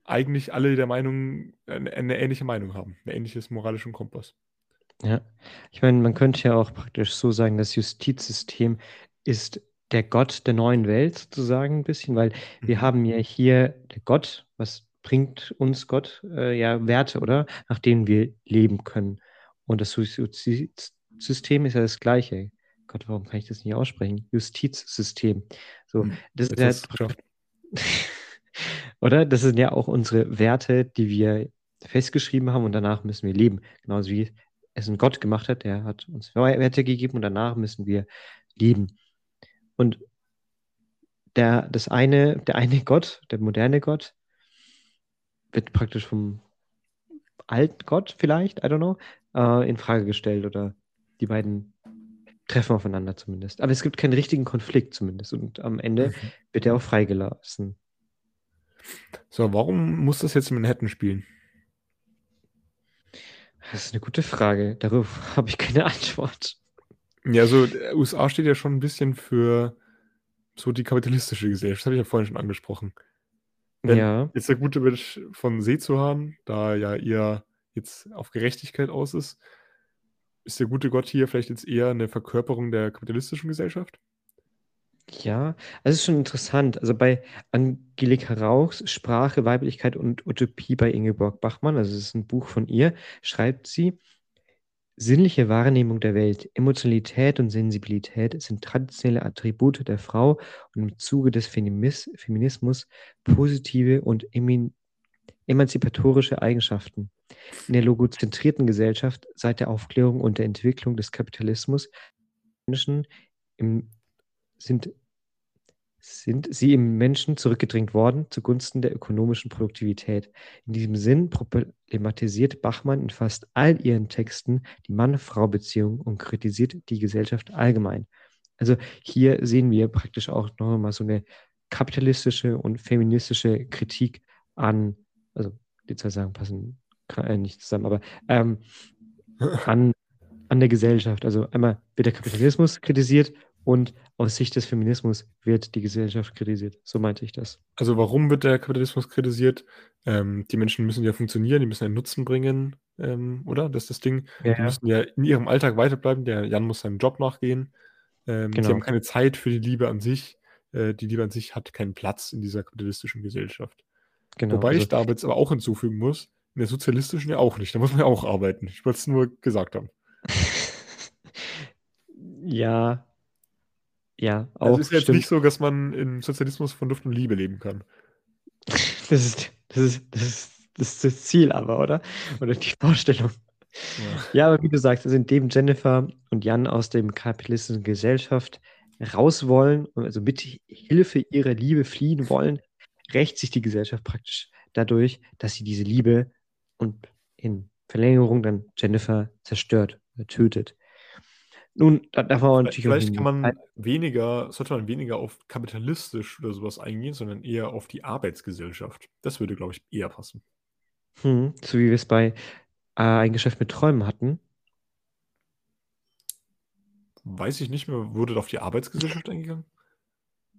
eigentlich alle der Meinung, eine, eine ähnliche Meinung haben, ein ähnliches moralischen Kompass.
Ja, ich meine, man könnte ja auch praktisch so sagen, das Justizsystem ist der Gott der neuen Welt sozusagen ein bisschen, weil wir
Mhm.
haben ja hier der Gott, was bringt uns Gott äh, ja Werte, oder? Nach denen wir leben können. Und das Justizsystem ist ja das gleiche. Gott, warum kann ich das nicht aussprechen? Justizsystem. So,
Hm,
das
jetzt
ist ja. oder? Das sind ja auch unsere Werte, die wir festgeschrieben haben und danach müssen wir leben. Genauso wie es ein Gott gemacht hat, der hat uns Werte gegeben und danach müssen wir leben. Und der, das eine, der eine Gott, der moderne Gott, wird praktisch vom alten Gott vielleicht, I don't know, äh, in Frage gestellt oder die beiden treffen aufeinander zumindest. Aber es gibt keinen richtigen Konflikt zumindest und am Ende
Mhm.
wird er auch freigelassen.
So, warum muss das jetzt in Manhattan spielen?
Das ist eine gute Frage. Darauf habe ich keine Antwort.
Ja, also der USA steht ja schon ein bisschen für so die kapitalistische Gesellschaft. Das habe ich ja vorhin schon angesprochen. Wenn
Ja,
jetzt der gute Mensch von Seezuhan, da ja eher jetzt auf Gerechtigkeit aus ist, ist der gute Gott hier vielleicht jetzt eher eine Verkörperung der kapitalistischen Gesellschaft?
Ja. Also es ist schon interessant. Also bei Angelika Rauchs Sprache, Weiblichkeit und Utopie bei Ingeborg Bachmann, also es ist ein Buch von ihr, schreibt sie, sinnliche Wahrnehmung der Welt, Emotionalität und Sensibilität sind traditionelle Attribute der Frau und im Zuge des Feminis Feminismus positive und emanzipatorische Eigenschaften. In der logozentrierten Gesellschaft seit der Aufklärung und der Entwicklung des Kapitalismus Menschen im, sind, sind sie im Menschen zurückgedrängt worden zugunsten der ökonomischen Produktivität. In diesem Sinn problematisiert Bachmann in fast all ihren Texten die Mann-Frau-Beziehung und kritisiert die Gesellschaft allgemein. Also hier sehen wir praktisch auch noch mal so eine kapitalistische und feministische Kritik an, also die zwei Sagen passen äh, nicht zusammen, aber ähm, an, an der Gesellschaft. Also einmal wird der Kapitalismus kritisiert und aus Sicht des Feminismus wird die Gesellschaft kritisiert. So meinte ich das.
Also warum wird der Kapitalismus kritisiert? Ähm, die Menschen müssen ja funktionieren, die müssen einen Nutzen bringen, ähm, oder? Das ist das Ding.
Ja,
Die müssen ja in ihrem Alltag weiterbleiben. Der Jan muss seinem Job nachgehen. Ähm,
Genau.
Sie haben keine Zeit für die Liebe an sich. Äh, die Liebe an sich hat keinen Platz in dieser kapitalistischen Gesellschaft.
genau.
Wobei
also,
ich da aber jetzt aber auch hinzufügen muss, in der sozialistischen ja auch nicht. Da muss man ja auch arbeiten. Ich wollte es nur gesagt haben.
ja, ja,
Also
auch
ist ja jetzt
stimmt.
nicht so, dass man im Sozialismus von Luft und Liebe leben kann.
Das ist, das ist, das ist, das ist das Ziel aber, oder? Oder die Vorstellung.
Ja.
Ja, aber wie du sagst, also indem Jennifer und Jan aus dem kapitalistischen Gesellschaft raus wollen, und also mit Hilfe ihrer Liebe fliehen wollen, rächt sich die Gesellschaft praktisch dadurch, dass sie diese Liebe und in Verlängerung dann Jennifer zerstört, oder tötet. Nun, da darf man natürlich
Vielleicht kann man weniger, sollte man weniger auf kapitalistisch oder sowas eingehen, sondern eher auf die Arbeitsgesellschaft. Das würde, glaube ich, eher passen.
Hm, so wie wir es bei äh, ein Geschäft mit Träumen hatten.
Weiß ich nicht mehr, wurde da auf die Arbeitsgesellschaft eingegangen?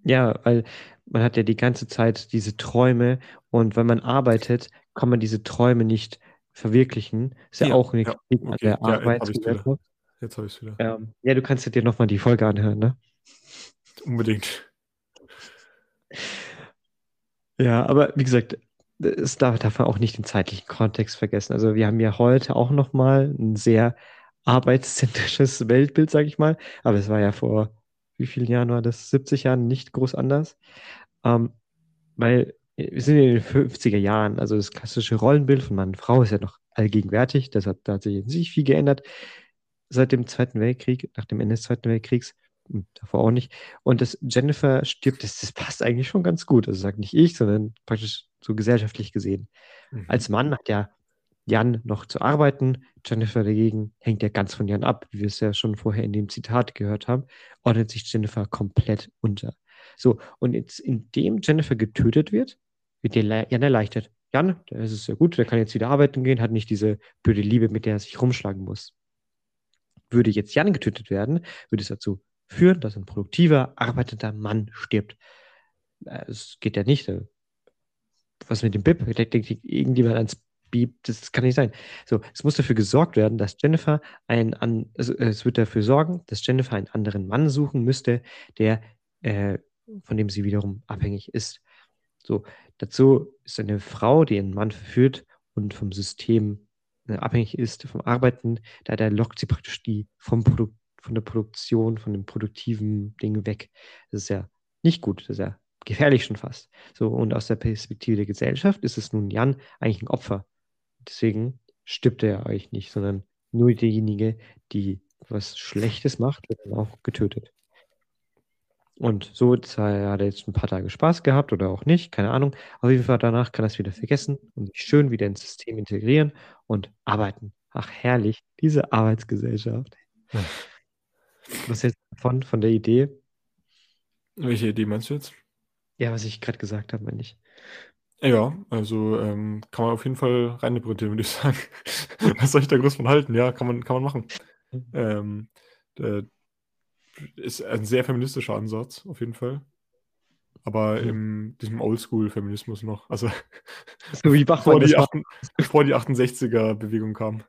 Ja, weil man hat ja die ganze Zeit diese Träume und wenn man arbeitet, kann man diese Träume nicht verwirklichen. Ist ja,
Ja,
auch eine
ja,
Kritik an
okay.
der
Ja,
Arbeitsgesellschaft.
Jetzt habe ich es wieder.
Ähm, ja, du kannst dir nochmal die Folge anhören, ne?
Unbedingt.
Ja, aber wie gesagt, es darf, darf man auch nicht den zeitlichen Kontext vergessen. Also wir haben ja heute auch nochmal ein sehr arbeitszentrisches Weltbild, sage ich mal. Aber es war ja vor wie vielen Jahren war das? 70 Jahren nicht groß anders. Ähm, weil wir sind in den 50er Jahren, also das klassische Rollenbild von Mann und Frau ist ja noch allgegenwärtig. Das hat, da hat sich nicht viel geändert seit dem Zweiten Weltkrieg, nach dem Ende des Zweiten Weltkriegs. Hm, davor auch nicht. Und dass Jennifer stirbt, das, das passt eigentlich schon ganz gut. Also sagt nicht ich, sondern praktisch so gesellschaftlich gesehen. Mhm. Als Mann hat ja Jan noch zu arbeiten. Jennifer dagegen hängt ja ganz von Jan ab, wie wir es ja schon vorher in dem Zitat gehört haben, ordnet sich Jennifer komplett unter. So, und jetzt, indem Jennifer getötet wird, wird der Jan erleichtert. Jan, da ist ja gut, der kann jetzt wieder arbeiten gehen, hat nicht diese blöde Liebe, mit der er sich rumschlagen muss. Würde jetzt Jan getötet werden, würde es dazu führen, dass ein produktiver, arbeitender Mann stirbt. Äh, es geht ja nicht. Äh, was mit dem? Denkt irgendjemand ans Bib? Das kann nicht sein. So, es muss dafür gesorgt werden, dass Jennifer ein, an, also es wird dafür sorgen, dass Jennifer einen anderen Mann suchen müsste, der, äh, von dem sie wiederum abhängig ist. So, dazu ist eine Frau, die einen Mann verführt und vom System äh, abhängig ist, vom Arbeiten, da, da lockt sie praktisch die vom Produkt von der Produktion, von dem produktiven Ding weg. Das ist ja nicht gut, das ist ja gefährlich schon fast. So, und aus der Perspektive der Gesellschaft ist es nun Jan eigentlich ein Opfer. Deswegen stirbt er eigentlich nicht, sondern nur derjenige, die was Schlechtes macht, wird dann auch getötet. Und so hat er jetzt ein paar Tage Spaß gehabt oder auch nicht, keine Ahnung. Auf jeden Fall danach kann er es wieder vergessen und sich schön wieder ins System integrieren und arbeiten. Ach, herrlich, diese Arbeitsgesellschaft. Was jetzt davon, von der Idee?
Welche Idee meinst du jetzt?
Ja, was ich gerade gesagt habe, meine ich.
Ja, also ähm, kann man auf jeden Fall reininterpretieren, würde ich sagen. was soll ich da groß von halten? Ja, kann man, kann man machen. Ähm, ist ein sehr feministischer Ansatz, auf jeden Fall. Aber mhm. in diesem Oldschool-Feminismus noch. Also,
so wie Bachmann
bevor, die, 8, bevor die 68er-Bewegung kam.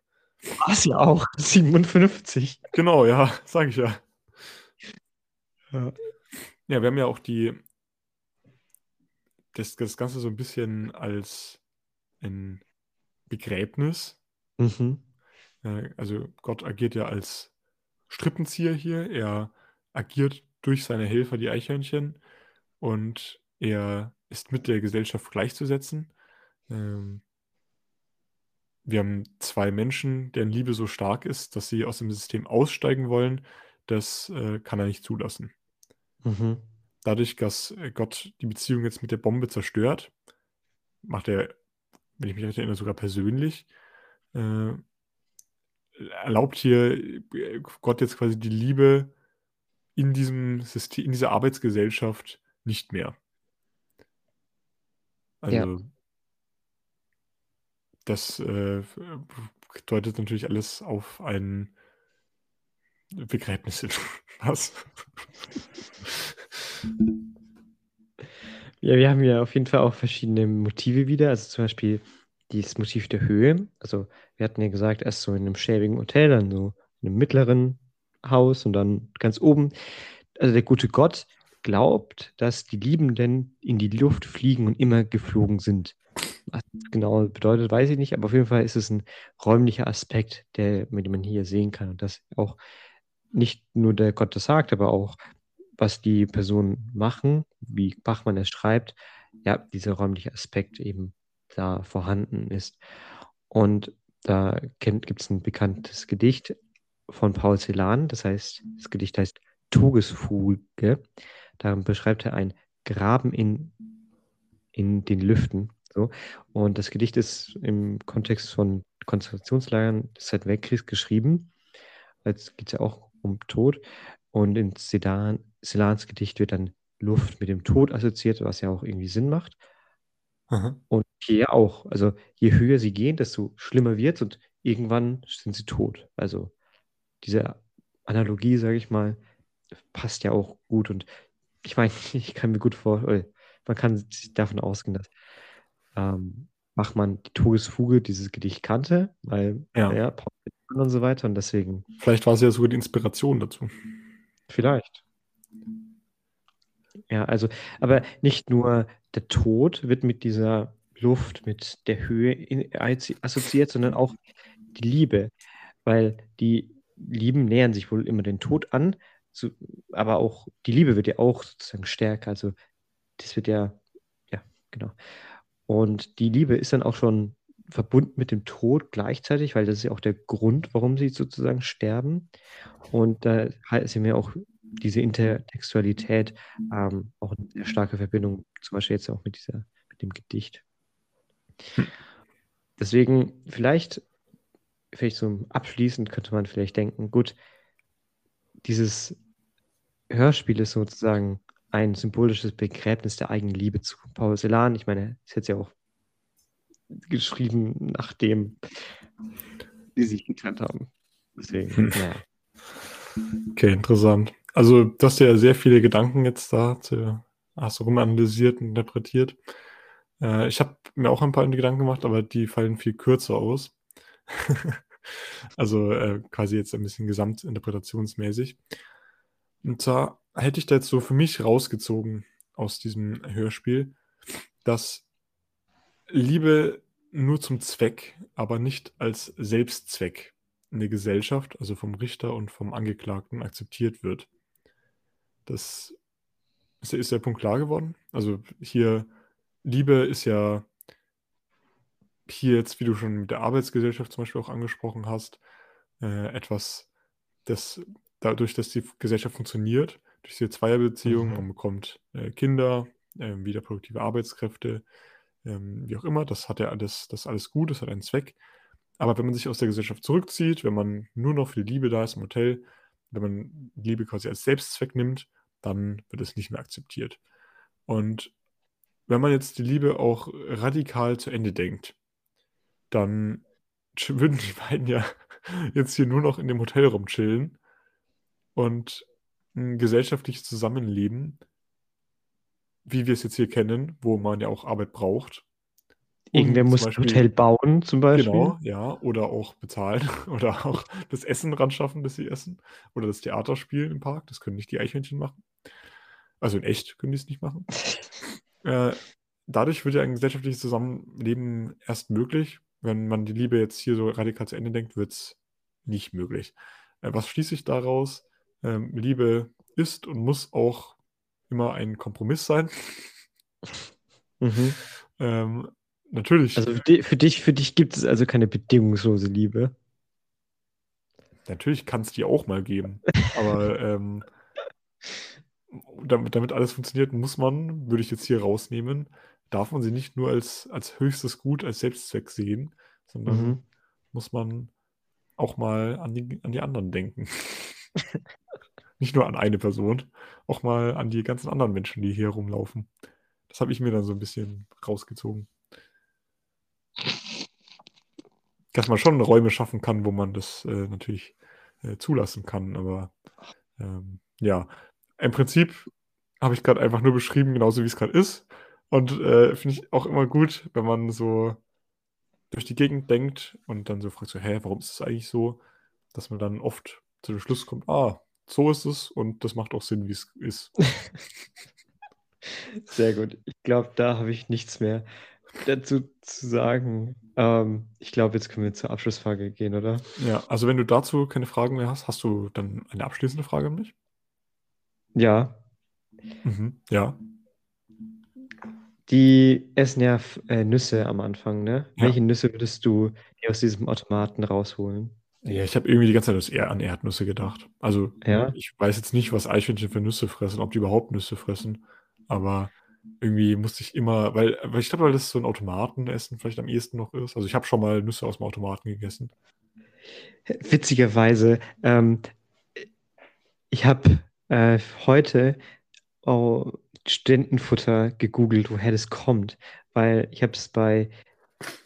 Was ja auch, 57.
Genau, ja, sage ich ja. ja. Ja, wir haben ja auch die, das, das Ganze so ein bisschen als ein Begräbnis. Mhm. Also Gott agiert ja als Strippenzieher hier. Er agiert durch seine Helfer, die Eichhörnchen, und er ist mit der Gesellschaft gleichzusetzen. Ähm, wir haben zwei Menschen, deren Liebe so stark ist, dass sie aus dem System aussteigen wollen. Das äh, kann er nicht zulassen. Mhm. Dadurch, dass äh, Gott die Beziehung jetzt mit der Bombe zerstört, macht er, wenn ich mich recht erinnere, sogar persönlich, äh, erlaubt hier äh, Gott jetzt quasi die Liebe in diesem System, in dieser Arbeitsgesellschaft nicht mehr. Also ja das äh, deutet natürlich alles auf ein Begräbnis hin. Was?
Ja, wir haben ja auf jeden Fall auch verschiedene Motive wieder. Also zum Beispiel dieses Motiv der Höhe. Also wir hatten ja gesagt, erst so in einem schäbigen Hotel, dann so in einem mittleren Haus und dann ganz oben. Also der gute Gott glaubt, dass die Liebenden in die Luft fliegen und immer geflogen sind. Was das genau bedeutet, weiß ich nicht, aber auf jeden Fall ist es ein räumlicher Aspekt, der, mit man hier sehen kann. Und das auch nicht nur der Gott das sagt, aber auch, was die Personen machen, wie Bachmann es schreibt, ja, dieser räumliche Aspekt eben da vorhanden ist. Und da gibt es ein bekanntes Gedicht von Paul Celan, das heißt, das Gedicht heißt Togesfuge. Da beschreibt er ein Graben in, in den Lüften. So. Und das Gedicht ist im Kontext von Konzentrationslagern des Zweiten Weltkriegs geschrieben. Jetzt geht es ja auch um Tod. Und in Sedan, Celans Gedicht wird dann Luft mit dem Tod assoziiert, was ja auch irgendwie Sinn macht. Aha. Und hier auch. Also je höher sie gehen, desto schlimmer wird es und irgendwann sind sie tot. Also diese Analogie, sage ich mal, passt ja auch gut. Und ich meine, ich kann mir gut vorstellen, man kann sich davon ausgehen, dass ähm, Bachmann die Togesfuge dieses Gedicht kannte, weil ja, ja und so weiter und deswegen.
Vielleicht war es ja sogar die Inspiration dazu.
Vielleicht. Ja, also, aber nicht nur der Tod wird mit dieser Luft, mit der Höhe assoziiert, sondern auch die Liebe, weil die Lieben nähern sich wohl immer den Tod an, so, aber auch die Liebe wird ja auch sozusagen stärker. Also das wird ja, ja, genau. Und die Liebe ist dann auch schon verbunden mit dem Tod gleichzeitig, weil das ist ja auch der Grund, warum sie sozusagen sterben. Und da ja mir auch diese Intertextualität ähm, auch eine sehr starke Verbindung, zum Beispiel jetzt auch mit dieser, mit dem Gedicht. Hm. Deswegen vielleicht, vielleicht so abschließend könnte man vielleicht denken, gut, dieses Hörspiel ist sozusagen ein symbolisches Begräbnis der eigenen Liebe zu Paul Celan. Ich meine, ist jetzt ja auch geschrieben, nachdem die sich getrennt haben. Deswegen, hm. ja.
Okay, interessant. Also, du hast ja sehr viele Gedanken jetzt da, zu, hast du rumanalysiert und interpretiert. Äh, ich habe mir auch ein paar Gedanken gemacht, aber die fallen viel kürzer aus. also äh, quasi jetzt ein bisschen gesamtinterpretationsmäßig. Und zwar hätte ich da jetzt so für mich rausgezogen aus diesem Hörspiel, dass Liebe nur zum Zweck, aber nicht als Selbstzweck in der Gesellschaft, also vom Richter und vom Angeklagten, akzeptiert wird. Das ist, ist der Punkt klar geworden. Also hier, Liebe ist ja hier jetzt, wie du schon mit der Arbeitsgesellschaft zum Beispiel auch angesprochen hast, äh, etwas, das dadurch, dass die Gesellschaft funktioniert, durch diese Zweierbeziehung, mhm. man bekommt äh, Kinder, äh, wieder produktive Arbeitskräfte, ähm, wie auch immer, das hat ja alles, das ist alles gut, das hat einen Zweck. Aber wenn man sich aus der Gesellschaft zurückzieht, wenn man nur noch für die Liebe da ist im Hotel, wenn man Liebe quasi als Selbstzweck nimmt, dann wird es nicht mehr akzeptiert. Und wenn man jetzt die Liebe auch radikal zu Ende denkt, dann würden die beiden ja jetzt hier nur noch in dem Hotel rumchillen und ein gesellschaftliches Zusammenleben wie wir es jetzt hier kennen, wo man ja auch Arbeit braucht.
Irgendwer muss Beispiel, ein Hotel bauen, zum Beispiel. Genau,
ja, oder auch bezahlen oder auch das Essen ran schaffen, das sie essen. Oder das Theater spielen im Park. Das können nicht die Eichhörnchen machen. Also in echt können die es nicht machen. äh, dadurch wird ja ein gesellschaftliches Zusammenleben erst möglich. Wenn man die Liebe jetzt hier so radikal zu Ende denkt, wird es nicht möglich. Äh, was schließe ich daraus? Ähm, Liebe ist und muss auch immer ein Kompromiss sein. Mhm. Ähm, natürlich.
Also für, di für, dich, für dich gibt es also keine bedingungslose Liebe.
Natürlich kann es die auch mal geben. aber ähm, damit, damit alles funktioniert, muss man, würde ich jetzt hier rausnehmen, darf man sie nicht nur als, als höchstes Gut, als Selbstzweck sehen, sondern mhm. muss man auch mal an die, an die anderen denken. Nicht nur an eine Person, auch mal an die ganzen anderen Menschen, die hier rumlaufen. Das habe ich mir dann so ein bisschen rausgezogen. Dass man schon Räume schaffen kann, wo man das äh, natürlich äh, zulassen kann. Aber ähm, ja, im Prinzip habe ich gerade einfach nur beschrieben, genauso wie es gerade ist. Und äh, finde ich auch immer gut, wenn man so durch die Gegend denkt und dann so fragt, so, hä, warum ist das eigentlich so? Dass man dann oft zu dem Schluss kommt, ah, so ist es und das macht auch Sinn, wie es ist.
Sehr gut. Ich glaube, da habe ich nichts mehr dazu zu sagen. Ähm, ich glaube, jetzt können wir zur Abschlussfrage gehen, oder?
Ja, also wenn du dazu keine Fragen mehr hast, hast du dann eine abschließende Frage an mich?
Ja.
Mhm, ja.
Die essen ja äh, Nüsse am Anfang, ne? Ja. Welche Nüsse würdest du aus diesem Automaten rausholen?
Ja, ich habe irgendwie die ganze Zeit eher an Erdnüsse gedacht. Also
Ja.
ich weiß jetzt nicht, was Eichhörnchen für Nüsse fressen, ob die überhaupt Nüsse fressen. Aber irgendwie musste ich immer, weil, weil ich glaube, weil das so ein Automatenessen vielleicht am ehesten noch ist. Also ich habe schon mal Nüsse aus dem Automaten gegessen.
Witzigerweise, ähm, ich habe äh, heute oh, Studentenfutter gegoogelt, woher das kommt, weil ich habe es bei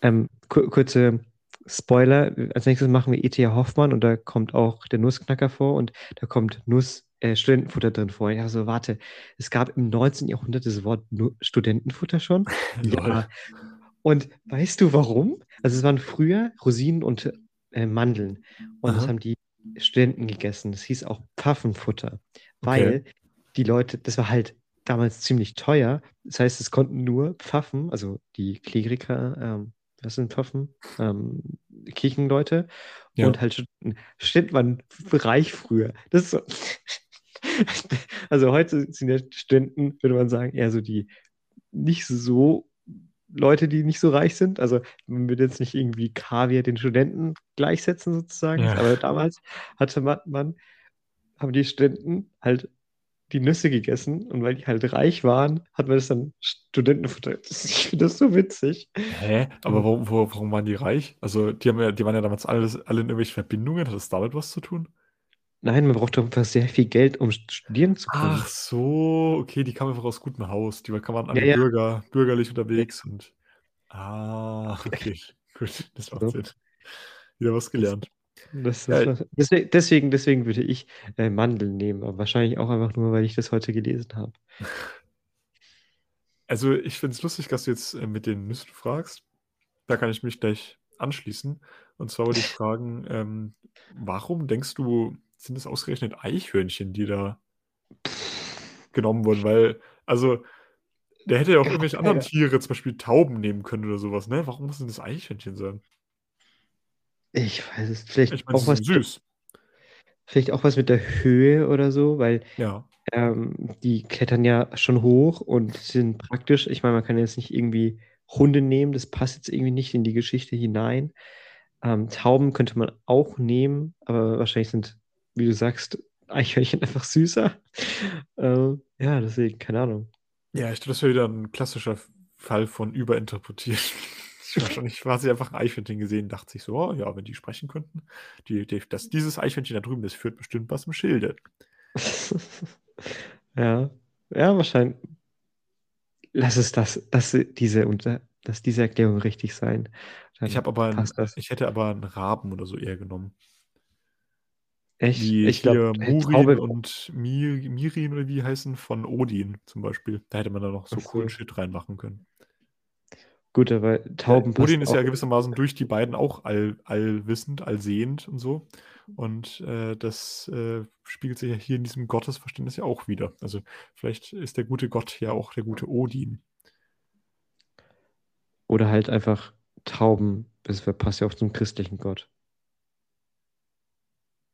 ähm, kur kurze Spoiler, als nächstes machen wir E.T.A. Hoffmann und da kommt auch der Nussknacker vor und da kommt Nuss, äh, Studentenfutter drin vor. Ja, so, warte, es gab im 19. Jahrhundert das Wort nu Studentenfutter schon. ja. Und weißt du warum? Also es waren früher Rosinen und äh, Mandeln und Aha. das haben die Studenten gegessen. Das hieß auch Pfaffenfutter, weil okay. die Leute, das war halt damals ziemlich teuer. Das heißt, es konnten nur Pfaffen, also die Kleriker, ähm, das sind Pfaffen, ähm, Kirchenleute ja. und halt Studenten waren reich früher. Das ist so. also heute sind ja Studenten, würde man sagen, eher so die nicht so Leute, die nicht so reich sind. Also man würde jetzt nicht irgendwie Kaviar den Studenten gleichsetzen sozusagen.
Ja.
Aber damals hatte man, man, haben die Studenten halt die Nüsse gegessen und weil die halt reich waren, hat man das dann Studentenfutter. Das- Ich finde das so witzig.
Hä? Aber warum, warum waren die reich? Also, die haben ja, die waren ja damals alles, alle in irgendwelchen Verbindungen. Hat das damit was zu tun?
Nein, man braucht doch einfach sehr viel Geld, um studieren zu können.
Ach so, okay, die kamen einfach aus gutem Haus. Die waren alle
Ja, ja.
Bürger, bürgerlich unterwegs und. Ah, okay, gut, das macht
So.
Sinn. Wieder was gelernt.
Das,
Ja.
das war, deswegen, deswegen, deswegen würde ich äh, Mandeln nehmen, aber wahrscheinlich auch einfach nur, weil ich das heute gelesen habe.
Also, ich finde es lustig, dass du jetzt äh, mit den Nüssen fragst. Da kann ich mich gleich anschließen. Und zwar wollte ich fragen, ähm, warum denkst du, sind es ausgerechnet Eichhörnchen, die da genommen wurden? Weil, also, der hätte ja auch irgendwelche
ja,
anderen. Tiere, zum Beispiel Tauben nehmen können oder sowas, ne? Warum muss denn das Eichhörnchen sein?
Ich weiß es. Vielleicht
Ich meine,
auch was,
süß.
vielleicht auch was mit der Höhe oder so, weil
Ja.
ähm, die klettern ja schon hoch und sind praktisch. Ich meine, man kann jetzt nicht irgendwie Hunde nehmen, das passt jetzt irgendwie nicht in die Geschichte hinein. Ähm, Tauben könnte man auch nehmen, aber wahrscheinlich sind, wie du sagst, Eichhörnchen einfach süßer. Ähm, ja, deswegen, keine Ahnung.
Ja, ich glaube, das wäre wieder ein klassischer Fall von Überinterpretieren. Wahrscheinlich war sie einfach ein Eichhörnchen gesehen, dachte sich so, oh, ja, wenn die sprechen könnten, die, die, das, dieses Eichhörnchen da drüben, das führt bestimmt was im Schilde.
Ja, ja, wahrscheinlich. Lass es das, das, diese, dass diese Erklärung richtig sein. Dann
Ich habe aber, ein, ich hätte aber einen Raben oder so eher genommen.
Echt?
Wie
Ich glaube,
Murin und Mir, Mirin oder wie heißen von Odin zum Beispiel. Da hätte man da noch so coolen Shit reinmachen können.
Gut, aber Tauben passt
Odin ist ja gewissermaßen durch die beiden auch all, allwissend, allsehend und so. Und äh, das äh, spiegelt sich ja hier in diesem Gottesverständnis ja auch wieder. Also vielleicht ist der gute Gott ja auch der gute Odin.
Oder halt einfach Tauben. Das passt ja auch zum christlichen Gott.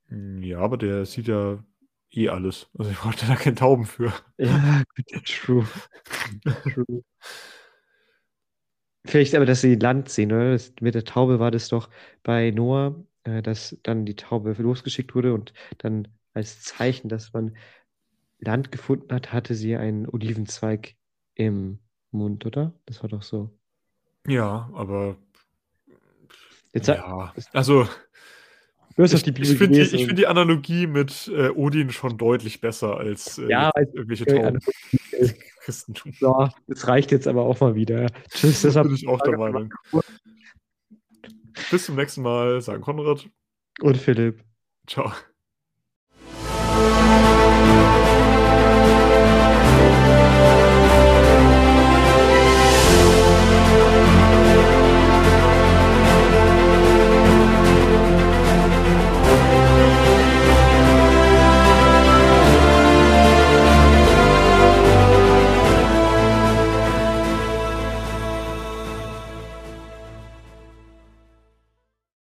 Hm, Ja, aber der sieht ja eh alles. Also ich brauchte da keinen Tauben für.
Ja, gut, true. True. Vielleicht aber, dass sie Land sehen, oder? Das, mit der Taube war das doch bei Noah, äh, dass dann die Taube losgeschickt wurde und dann als Zeichen, dass man Land gefunden hat, hatte sie einen Olivenzweig im Mund, oder? Das war doch so.
Ja, aber
Jetzt
ja, also
du hast
ich,
die Bibel
ich finde die, find die Analogie mit äh, Odin schon deutlich besser als äh,
Ja,
irgendwelche Tauben. Christentum.
So, das reicht jetzt aber auch mal wieder. Tschüss, das
Bin ich auch der Meinung. Bis zum nächsten Mal, sagen Konrad.
Und Philipp.
Ciao.